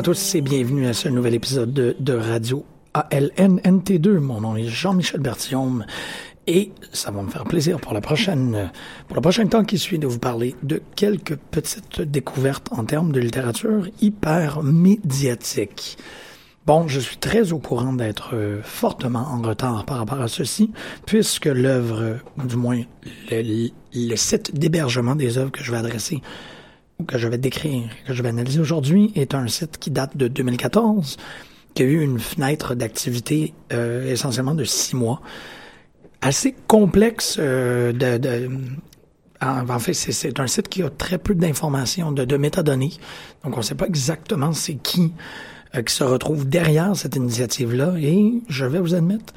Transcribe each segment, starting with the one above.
À tous et bienvenue à ce nouvel épisode de, Radio ALNNT2. Mon nom est Jean-Michel Berthiaume et ça va me faire plaisir pour la prochaine, pour le prochain temps qui suit de vous parler de quelques petites découvertes en termes de littérature hyper médiatique. Bon, je suis très au courant d'être euh, fortement en retard par rapport à ceci, puisque l'œuvre, ou du moins le, le site d'hébergement des œuvres que je vais adresser que je vais décrire, que je vais analyser aujourd'hui, est un site qui date de 2014, qui a eu une fenêtre d'activité euh, essentiellement de six mois, assez complexe. Euh, de, de, en, fait, c'est un site qui a très peu d'informations, de, de métadonnées, donc on ne sait pas exactement c'est qui euh, qui se retrouve derrière cette initiative-là, et je vais vous admettre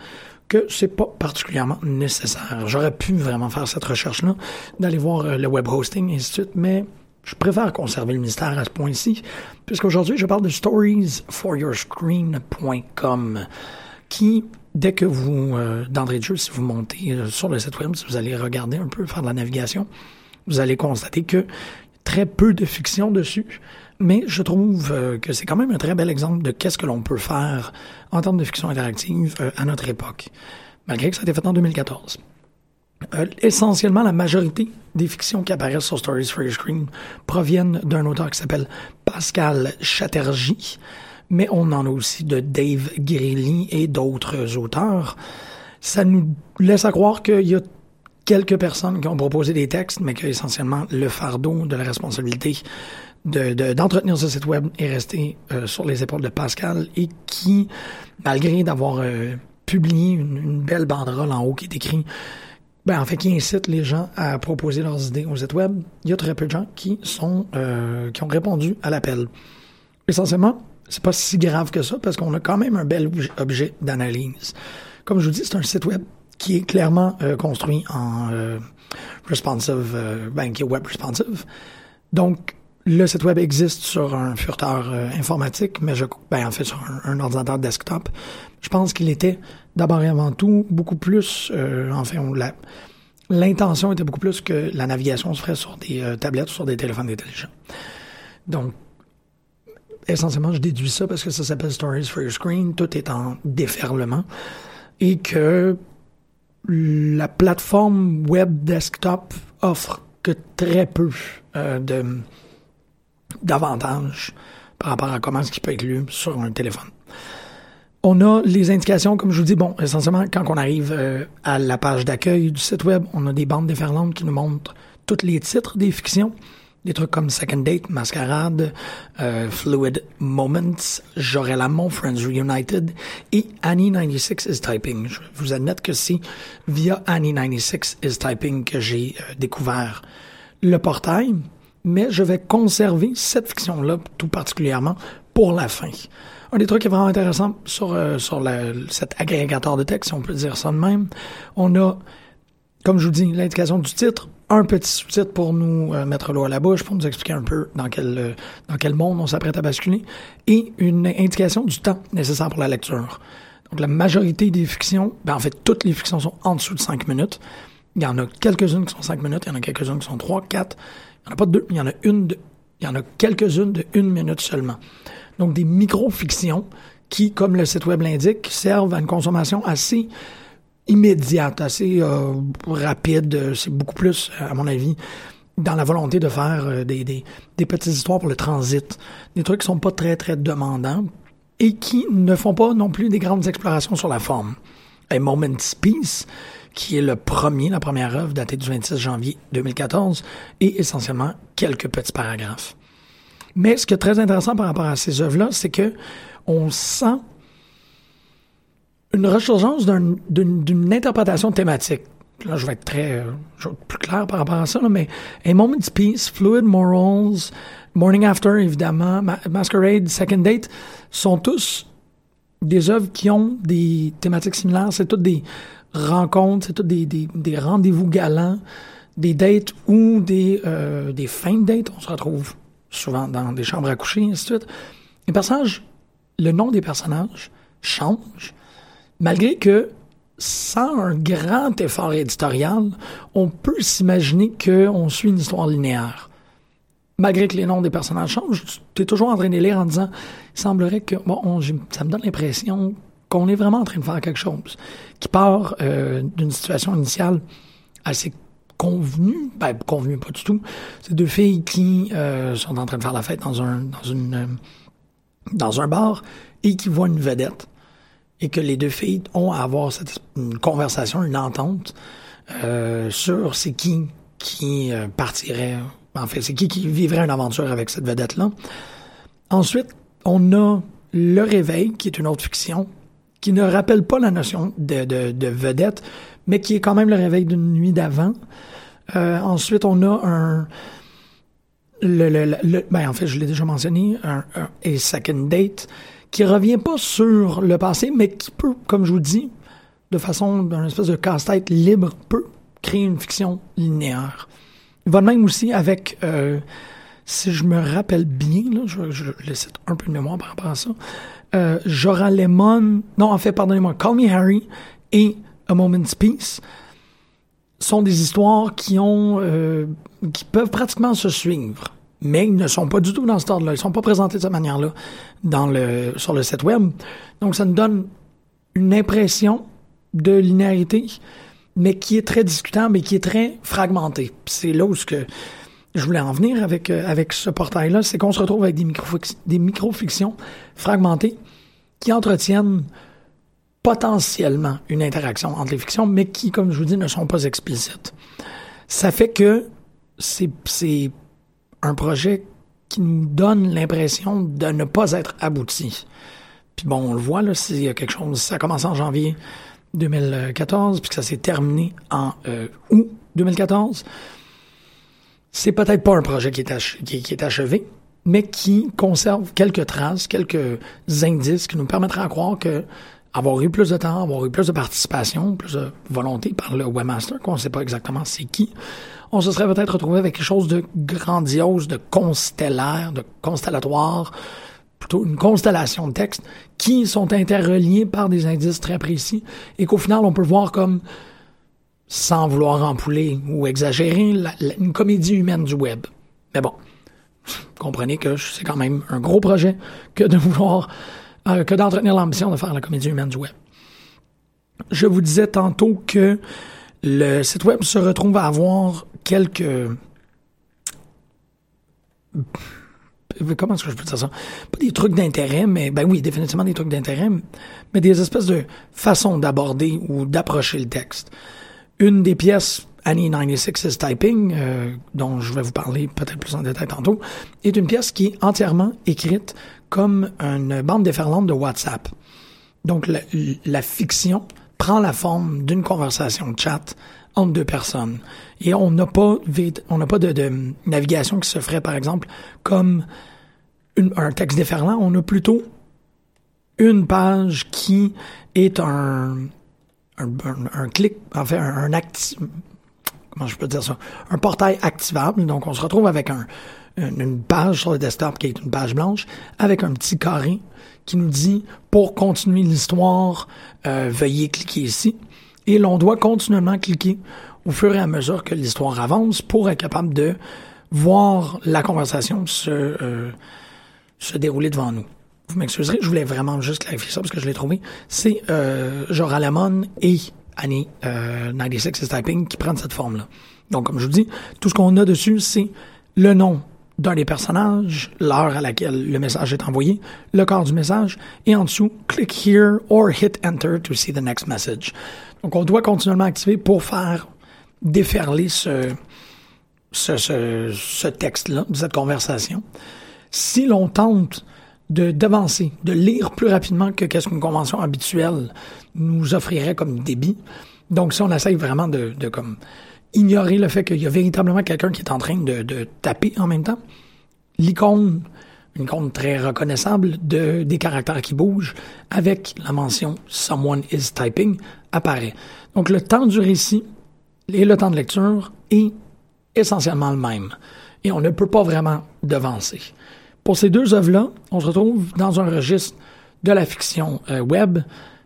que c'est pas particulièrement nécessaire. J'aurais pu vraiment faire cette recherche-là, d'aller voir euh, le web hosting et ainsi de suite, mais je préfère conserver le mystère à ce point-ci, puisqu'aujourd'hui, je parle de storiesforyourscreen.com, qui, dès que vous, euh, d'entrée de si vous montez euh, sur le site web, si vous allez regarder un peu, faire de la navigation, vous allez constater que très peu de fiction dessus, mais je trouve euh, que c'est quand même un très bel exemple de qu'est-ce que l'on peut faire en termes de fiction interactive euh, à notre époque, malgré que ça a été fait en 2014. Euh, essentiellement, la majorité des fictions qui apparaissent sur Stories for Your Screen proviennent d'un auteur qui s'appelle Pascal Chatterjee, mais on en a aussi de Dave Greeley et d'autres auteurs. Ça nous laisse à croire qu'il y a quelques personnes qui ont proposé des textes, mais que essentiellement le fardeau de la responsabilité de, de, d'entretenir ce site web est resté euh, sur les épaules de Pascal et qui, malgré d'avoir euh, publié une, une belle banderole en haut qui est écrit ben, en fait, qui incite les gens à proposer leurs idées au site web. Il y a très peu de gens qui sont euh, qui ont répondu à l'appel. Essentiellement, c'est pas si grave que ça parce qu'on a quand même un bel objet d'analyse. Comme je vous dis, c'est un site web qui est clairement euh, construit en euh, responsive, euh, ben, qui est web responsive. Donc, le site web existe sur un furteur informatique, mais je, ben, en fait sur un, un ordinateur desktop. Je pense qu'il était d'abord et avant tout beaucoup plus, euh, enfin, l'intention était beaucoup plus que la navigation se ferait sur des euh, tablettes ou sur des téléphones intelligents. Donc, essentiellement, je déduis ça parce que ça s'appelle Stories for Your Screen, tout est en déferlement, et que la plateforme web desktop offre que très peu euh, d'avantages par rapport à comment ce qui peut être lu sur un téléphone. On a les indications, comme je vous dis, bon, essentiellement, quand on arrive euh, à la page d'accueil du site web, on a des bandes déferlantes qui nous montrent tous les titres des fictions, des trucs comme Second Date, Masquerade, euh, Fluid Moments, J'aurais l'amour, Friends Reunited et Annie96 is Typing. Je vous admets que c'est via Annie96 is Typing que j'ai euh, découvert le portail, mais je vais conserver cette fiction-là tout particulièrement pour la fin. Un des trucs qui est vraiment intéressant sur, euh, sur cet agrégateur de texte, si on peut dire ça de même, on a, comme je vous dis, l'indication du titre, un petit sous-titre pour nous euh, mettre l'eau à la bouche, pour nous expliquer un peu dans quel, euh, dans quel monde on s'apprête à basculer, et une indication du temps nécessaire pour la lecture. Donc la majorité des fictions, ben en fait toutes les fictions sont en dessous de 5 minutes. Il y en a quelques-unes qui sont 5 minutes, il y en a quelques-unes qui sont 3, 4. Il n'y en a pas deux, il y en a une il y en a quelques-unes de une minute seulement. Donc des micro-fictions qui, comme le site web l'indique, servent à une consommation assez immédiate, assez euh, rapide. C'est beaucoup plus, à mon avis, dans la volonté de faire euh, des, des, petites histoires pour le transit. Des trucs qui sont pas très, très demandants et qui ne font pas non plus des grandes explorations sur la forme. A Moment's Peace, qui est le premier, la première œuvre datée du 26 janvier 2014, et essentiellement quelques petits paragraphes. Mais ce qui est très intéressant par rapport à ces œuvres-là, c'est que on sent une ressurgence d'une interprétation thématique. Là, je vais être très euh, plus clair par rapport à ça, mais A Moment's Peace, Fluid Morals, Morning After, évidemment, Masquerade, Second Date, sont tous des œuvres qui ont des thématiques similaires. C'est toutes des rencontres, c'est toutes des, des, des rendez-vous galants, des dates ou des, euh, des fins de date. On se retrouve souvent dans des chambres à coucher, et ainsi de suite. Les personnages, le nom des personnages change, malgré que sans un grand effort éditorial, on peut s'imaginer qu'on suit une histoire linéaire. Malgré que les noms des personnages changent, tu es toujours en train de lire en disant, il semblerait que, bon, ça me donne l'impression qu'on est vraiment en train de faire quelque chose qui part euh, d'une situation initiale assez convenue, ben convenue pas du tout. C'est deux filles qui euh, sont en train de faire la fête dans un dans une euh, dans un bar et qui voient une vedette et que les deux filles ont à avoir cette, une conversation, une entente euh, sur c'est qui qui partirait, en fait, c'est qui qui vivrait une aventure avec cette vedette-là. Ensuite, on a Le Réveil, qui est une autre fiction, qui ne rappelle pas la notion de vedette, mais qui est quand même le réveil d'une nuit d'avant. Euh, ensuite, on a un... Le, le, le, ben, en fait, je l'ai déjà mentionné, un, un Second Date, qui revient pas sur le passé, mais qui peut, comme je vous dis, de façon d'un espèce de casse-tête libre, peut créer une fiction linéaire. Il va de même aussi avec, euh, si je me rappelle bien, je, je, un peu de mémoire par rapport à ça, euh, Jorah Lemon, non, en fait, pardonnez-moi, Call Me Harry et A Moment's Peace sont des histoires qui ont, euh, qui peuvent pratiquement se suivre mais ils ne sont pas du tout dans ce ordre-là. Ils sont pas présentés de cette manière-là dans le, sur le site web. Donc, ça nous donne une impression de linéarité, mais qui est très discutable et qui est très fragmentée. C'est là où ce que je voulais en venir avec, euh, avec ce portail-là, c'est qu'on se retrouve avec des, micro des micro-fictions fragmentées qui entretiennent potentiellement une interaction entre les fictions, mais qui, comme je vous dis, ne sont pas explicites. Ça fait que c'est un projet qui nous donne l'impression de ne pas être abouti. Puis bon, on le voit, là, c'est quelque chose, ça a commencé en janvier 2014, puis que ça s'est terminé en euh, août 2014. C'est peut-être pas un projet qui est, qui, est, achevé, mais qui conserve quelques traces, quelques indices qui nous permettraient de croire que avoir eu plus de temps, avoir eu plus de participation, plus de volonté par le webmaster, qu'on ne sait pas exactement c'est qui, on se serait peut-être retrouvé avec quelque chose de grandiose, de constellaire, de constellatoire, plutôt une constellation de textes qui sont interreliés par des indices très précis et qu'au final on peut voir comme sans vouloir empouler ou exagérer, une comédie humaine du web. Mais bon, comprenez que c'est quand même un gros projet que de vouloir, euh, que d'entretenir l'ambition de faire la comédie humaine du web. Je vous disais tantôt que le site web se retrouve à avoir quelques comment est-ce que je peux dire ça? Pas des trucs d'intérêt, mais ben oui, définitivement des trucs d'intérêt, mais des espèces de façons d'aborder ou d'approcher le texte. Une des pièces Annie 96 is Typing, euh, dont je vais vous parler peut-être plus en détail tantôt, est une pièce qui est entièrement écrite comme une bande déferlante de WhatsApp. Donc la, fiction prend la forme d'une conversation de chat entre deux personnes. Et on n'a pas, on pas de, navigation qui se ferait, par exemple, comme un texte déferlant. On a plutôt une page qui est un, un, clic, en fait, un, comment je peux dire ça, un portail activable. Donc, on se retrouve avec un, une, page sur le desktop qui est une page blanche avec un petit carré qui nous dit pour continuer l'histoire, euh, veuillez cliquer ici. Et l'on doit continuellement cliquer au fur et à mesure que l'histoire avance pour être capable de voir la conversation se, euh, se dérouler devant nous. Vous m'excuserez, je voulais vraiment juste clarifier ça parce que je l'ai trouvé. C'est euh, Jorah Lamon et Annie euh, 96 is Typing qui prennent cette forme-là. Donc, comme je vous dis, tout ce qu'on a dessus, c'est le nom d'un des personnages, l'heure à laquelle le message est envoyé, le corps du message, et en dessous, click here or hit enter to see the next message. Donc, on doit continuellement activer pour faire déferler ce, ce, ce, ce texte-là, cette conversation. Si l'on tente de d'avancer, de lire plus rapidement que qu'est-ce qu'une convention habituelle nous offrirait comme débit. Donc, si on essaye vraiment de, de comme ignorer le fait qu'il y a véritablement quelqu'un qui est en train de, taper en même temps, l'icône, une icône très reconnaissable de des caractères qui bougent avec la mention someone is typing apparaît. Donc, le temps du récit et le temps de lecture est essentiellement le même. Et on ne peut pas vraiment devancer. Pour ces deux œuvres-là, on se retrouve dans un registre de la fiction euh, web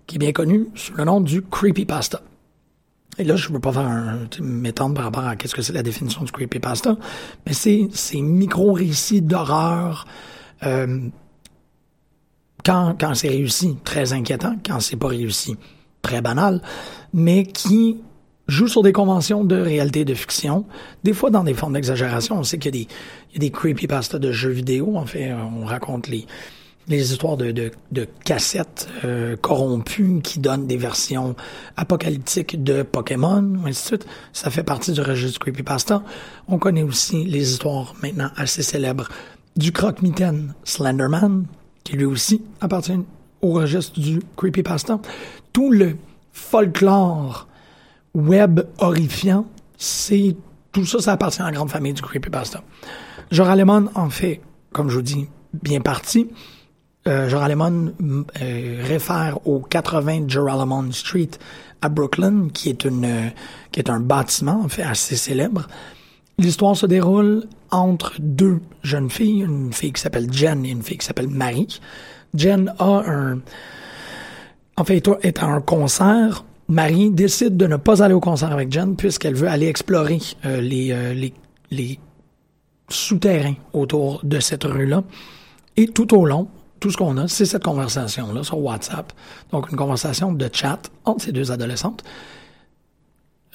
qui est bien connu sous le nom du creepypasta. Et là, je veux pas faire un m'étendre par rapport à qu'est-ce que c'est la définition du creepypasta, mais c'est ces micro-récits d'horreur euh, quand, quand c'est réussi, très inquiétant, quand c'est pas réussi, très banal, mais qui joue sur des conventions de réalité de fiction, des fois dans des formes d'exagération. On sait qu'il y y a des creepypastas de jeux vidéo. En fait, on raconte les, les histoires de, de, de cassettes euh, corrompues qui donnent des versions apocalyptiques de Pokémon, ainsi de. Ça fait partie du registre du creepypasta. On connaît aussi les histoires maintenant assez célèbres du croque-mitaine Slenderman, qui lui aussi appartient au registre du creepypasta. Tout le folklore web horrifiant, c'est tout ça, ça appartient à la grande famille du creepypasta. Jorah Lemon en fait, comme je vous dis, bien partie. Euh, Lemon euh, réfère au 80 Joralemon Street à Brooklyn, qui est une euh, qui est un bâtiment assez célèbre. L'histoire se déroule entre deux jeunes filles, une fille qui s'appelle Jen et une fille qui s'appelle Marie. Jen a un en fait est à un concert Marie décide de ne pas aller au concert avec Jen puisqu'elle veut aller explorer euh, les, les, les souterrains autour de cette rue-là. Et tout au long, tout ce qu'on a, c'est cette conversation-là sur WhatsApp. Donc, une conversation de chat entre ces deux adolescentes.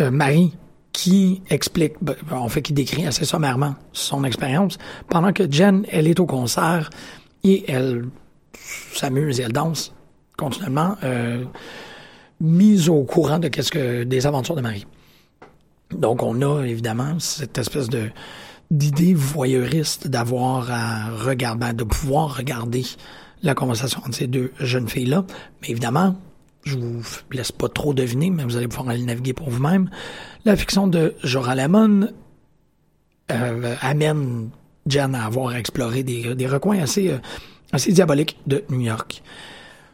Euh, Marie qui explique, ben, en fait, qui décrit assez sommairement son expérience, pendant que Jen, elle est au concert et elle s'amuse et elle danse continuellement. Euh, mise au courant de qu'est-ce que des aventures de Marie. Donc on a évidemment cette espèce de d'idée voyeuriste d'avoir à regarder, de pouvoir regarder la conversation entre ces deux jeunes filles-là. Mais évidemment, je vous laisse pas trop deviner, mais vous allez pouvoir aller naviguer pour vous-même. La fiction de Jorah Lemon euh, amène Jen à avoir exploré des, des recoins assez, euh, assez diaboliques de New York.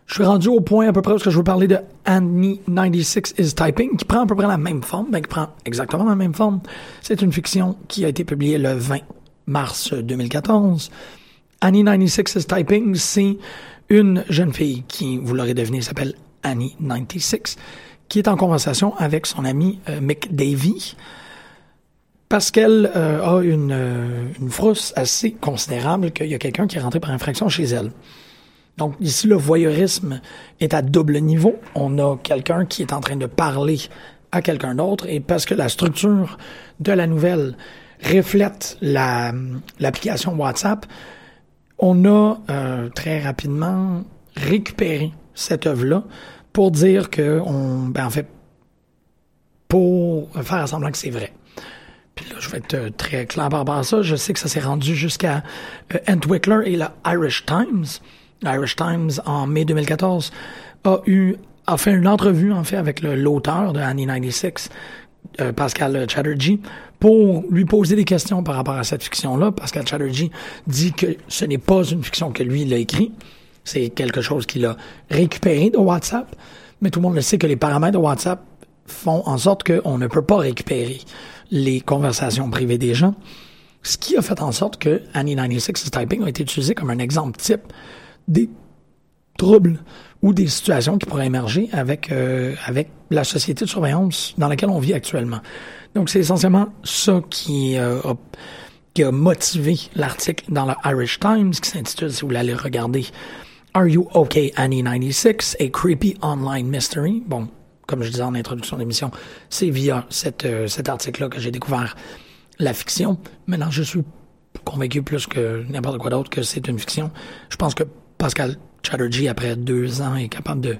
Je suis rendu au point à peu près où je veux parler de Annie 96 is Typing, qui prend à peu près la même forme, ben, qui prend exactement la même forme. C'est une fiction qui a été publiée le 20 mars 2014. Annie 96 is Typing, c'est une jeune fille qui, vous l'aurez deviné, s'appelle Annie 96, qui est en conversation avec son ami euh, Mick Davy parce qu'elle euh, a une, euh, une frousse assez considérable qu'il y a quelqu'un qui est rentré par infraction chez elle. Donc ici, le voyeurisme est à double niveau. On a quelqu'un qui est en train de parler à quelqu'un d'autre et parce que la structure de la nouvelle reflète la, l'application WhatsApp, on a euh, très rapidement récupéré cette œuvre-là pour dire que on, ben en fait, pour faire semblant que c'est vrai. Puis là, je vais être euh, très clair par rapport à ça. Je sais que ça s'est rendu jusqu'à euh, Entwickler et le Irish Times. L'Irish Times, en mai 2014, a eu a fait une entrevue, en fait, avec l'auteur de Annie 96, euh, Pascal Chatterjee, pour lui poser des questions par rapport à cette fiction-là. Pascal Chatterjee dit que ce n'est pas une fiction que lui, il a écrit. C'est quelque chose qu'il a récupéré de WhatsApp. Mais tout le monde le sait que les paramètres de WhatsApp font en sorte qu'on ne peut pas récupérer les conversations privées des gens. Ce qui a fait en sorte que Annie 96 Typing a été utilisé comme un exemple type des troubles ou des situations qui pourraient émerger avec, euh, avec la société de surveillance dans laquelle on vit actuellement. Donc, c'est essentiellement ça qui, euh, a, motivé l'article dans le Irish Times qui s'intitule, si vous voulez aller regarder, Are You Okay Annie 96, a creepy online mystery. Bon, comme je disais en introduction d'émission, c'est via cette, euh, cet article-là que j'ai découvert la fiction. Maintenant, je suis convaincu plus que n'importe quoi d'autre que c'est une fiction. Je pense que Pascal Chatterjee, après deux ans, est capable de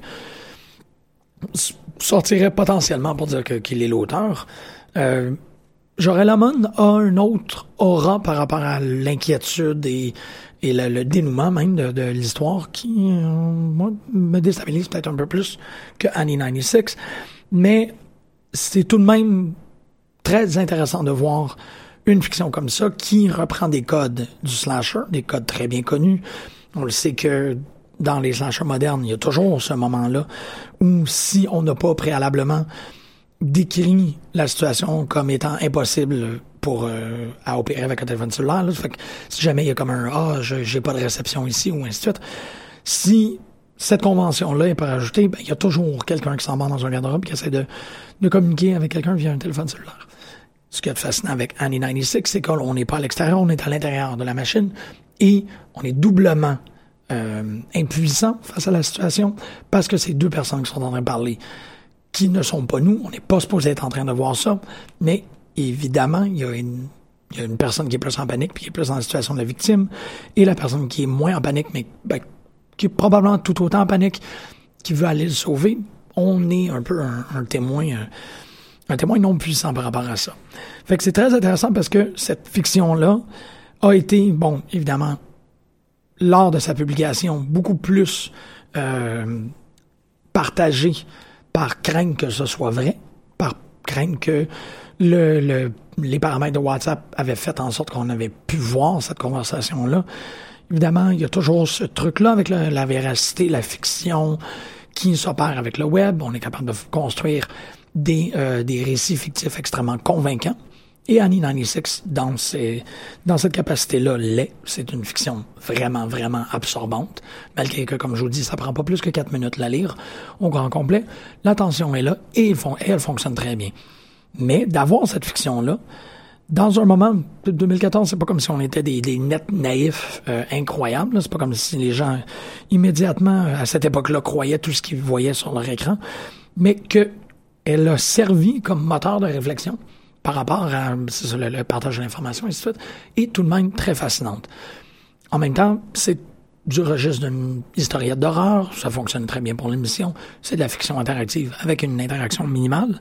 sortirait potentiellement pour dire qu'il est l'auteur. Euh, Jorel Amon a un autre aura par rapport à l'inquiétude et, et le, dénouement même de, l'histoire qui euh, moi, me déstabilise peut-être un peu plus que Annie 96. Mais c'est tout de même très intéressant de voir une fiction comme ça qui reprend des codes du slasher, des codes très bien connus. On le sait que dans les slashers modernes, il y a toujours ce moment-là où si on n'a pas préalablement décrit la situation comme étant impossible pour euh, à opérer avec un téléphone cellulaire, fait que si jamais il y a comme un ah j'ai pas de réception ici ou ainsi de suite, si cette convention-là est pas rajoutée, ben, il y a toujours quelqu'un qui s'en va dans un garde-robe qui essaie de, de communiquer avec quelqu'un via un téléphone cellulaire. Ce qui est fascinant avec Annie 96, c'est qu'on n'est pas à l'extérieur, on est à l'intérieur de la machine et on est doublement euh, impuissant face à la situation parce que c'est deux personnes qui sont en train de parler qui ne sont pas nous. On n'est pas supposé être en train de voir ça. Mais évidemment, il y a une, personne qui est plus en panique puis qui est plus dans la situation de la victime et la personne qui est moins en panique mais ben, qui est probablement tout autant en panique qui veut aller le sauver. On est un peu un, témoin. Un, un témoin non puissant par rapport à ça. Fait que c'est très intéressant parce que cette fiction-là a été, bon, évidemment, lors de sa publication, beaucoup plus euh, partagée par crainte que ce soit vrai, par crainte que le, les paramètres de WhatsApp avaient fait en sorte qu'on avait pu voir cette conversation-là. Évidemment, il y a toujours ce truc-là avec la véracité, la fiction qui s'opère avec le web. On est capable de construire des, euh, des récits fictifs extrêmement convaincants. Et Annie 96, dans, ces, dans cette capacité-là, l'est. C'est une fiction vraiment, vraiment absorbante. Malgré que, comme je vous dis, ça prend pas plus que quatre minutes la lire au grand complet. L'attention est là et, elle fonctionne très bien. Mais d'avoir cette fiction-là, dans un moment, 2014, c'est pas comme si on était des, des nets naïfs euh, incroyables. C'est pas comme si les gens immédiatement à cette époque-là croyaient tout ce qu'ils voyaient sur leur écran, mais que elle a servi comme moteur de réflexion par rapport à le, partage de l'information, et est tout de même très fascinante. En même temps, c'est du registre d'une historiette d'horreur, ça fonctionne très bien pour l'émission, c'est de la fiction interactive avec une interaction minimale,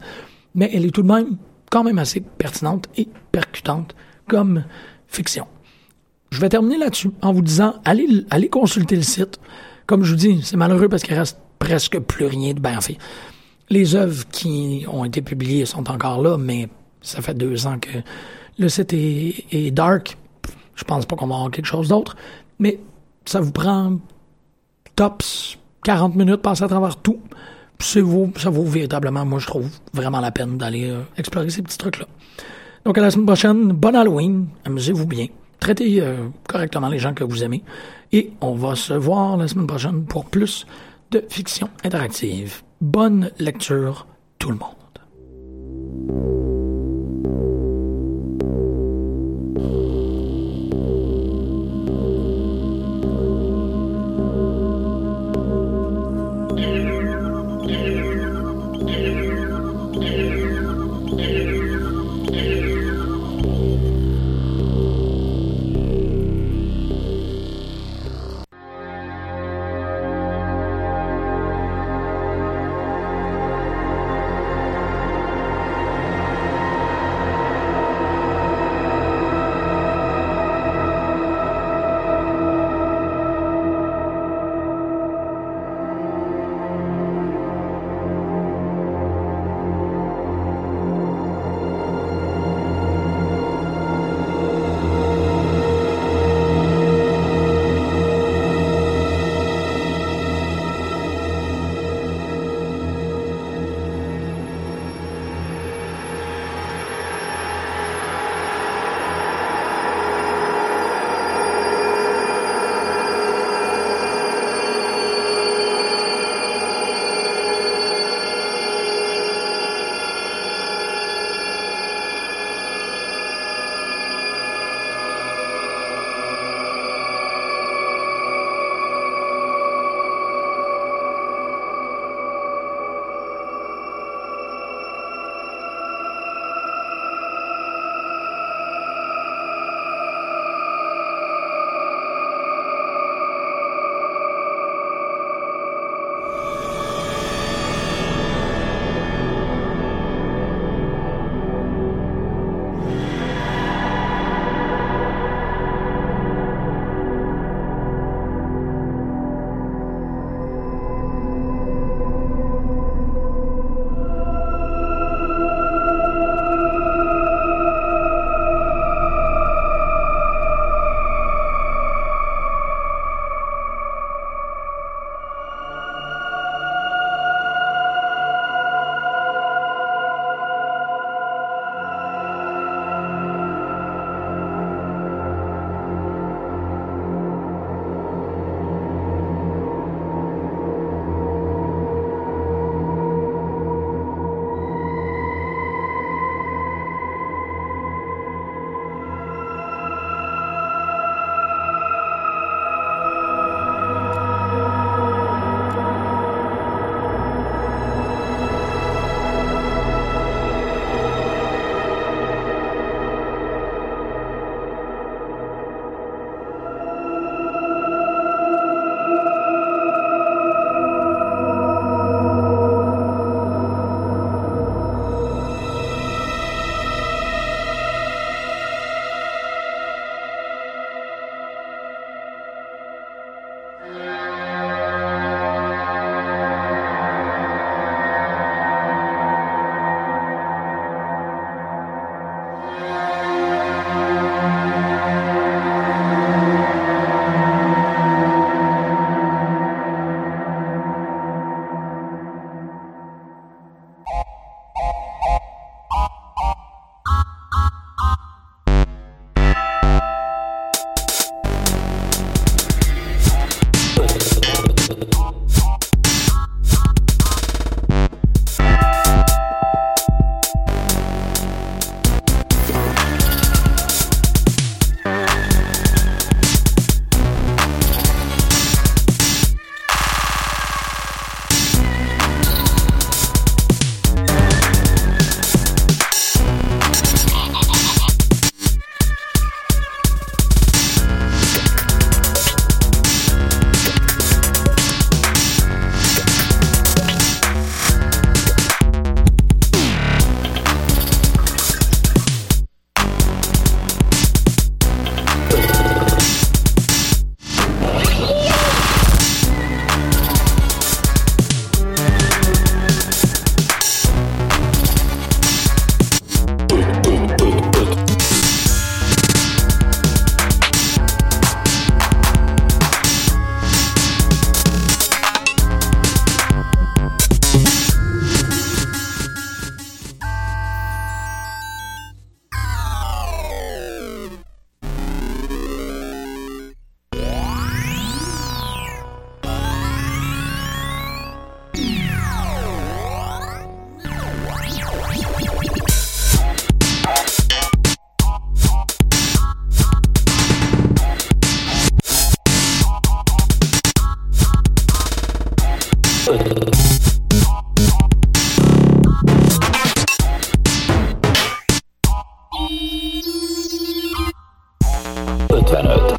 mais elle est tout de même quand même assez pertinente et percutante comme fiction. Je vais terminer là-dessus en vous disant, allez, allez consulter le site. Comme je vous dis, c'est malheureux parce qu'il reste presque plus rien de bien fait. Les œuvres qui ont été publiées sont encore là, mais ça fait deux ans que le site est, dark. Je pense pas qu'on va avoir quelque chose d'autre. Mais ça vous prend tops 40 minutes, passer à travers tout. ça vaut véritablement, moi, je trouve, vraiment la peine d'aller euh, explorer ces petits trucs-là. Donc, à la semaine prochaine, bon Halloween, amusez-vous bien, traitez euh, correctement les gens que vous aimez, et on va se voir la semaine prochaine pour plus de fiction interactive. Bonne lecture tout le monde. 25.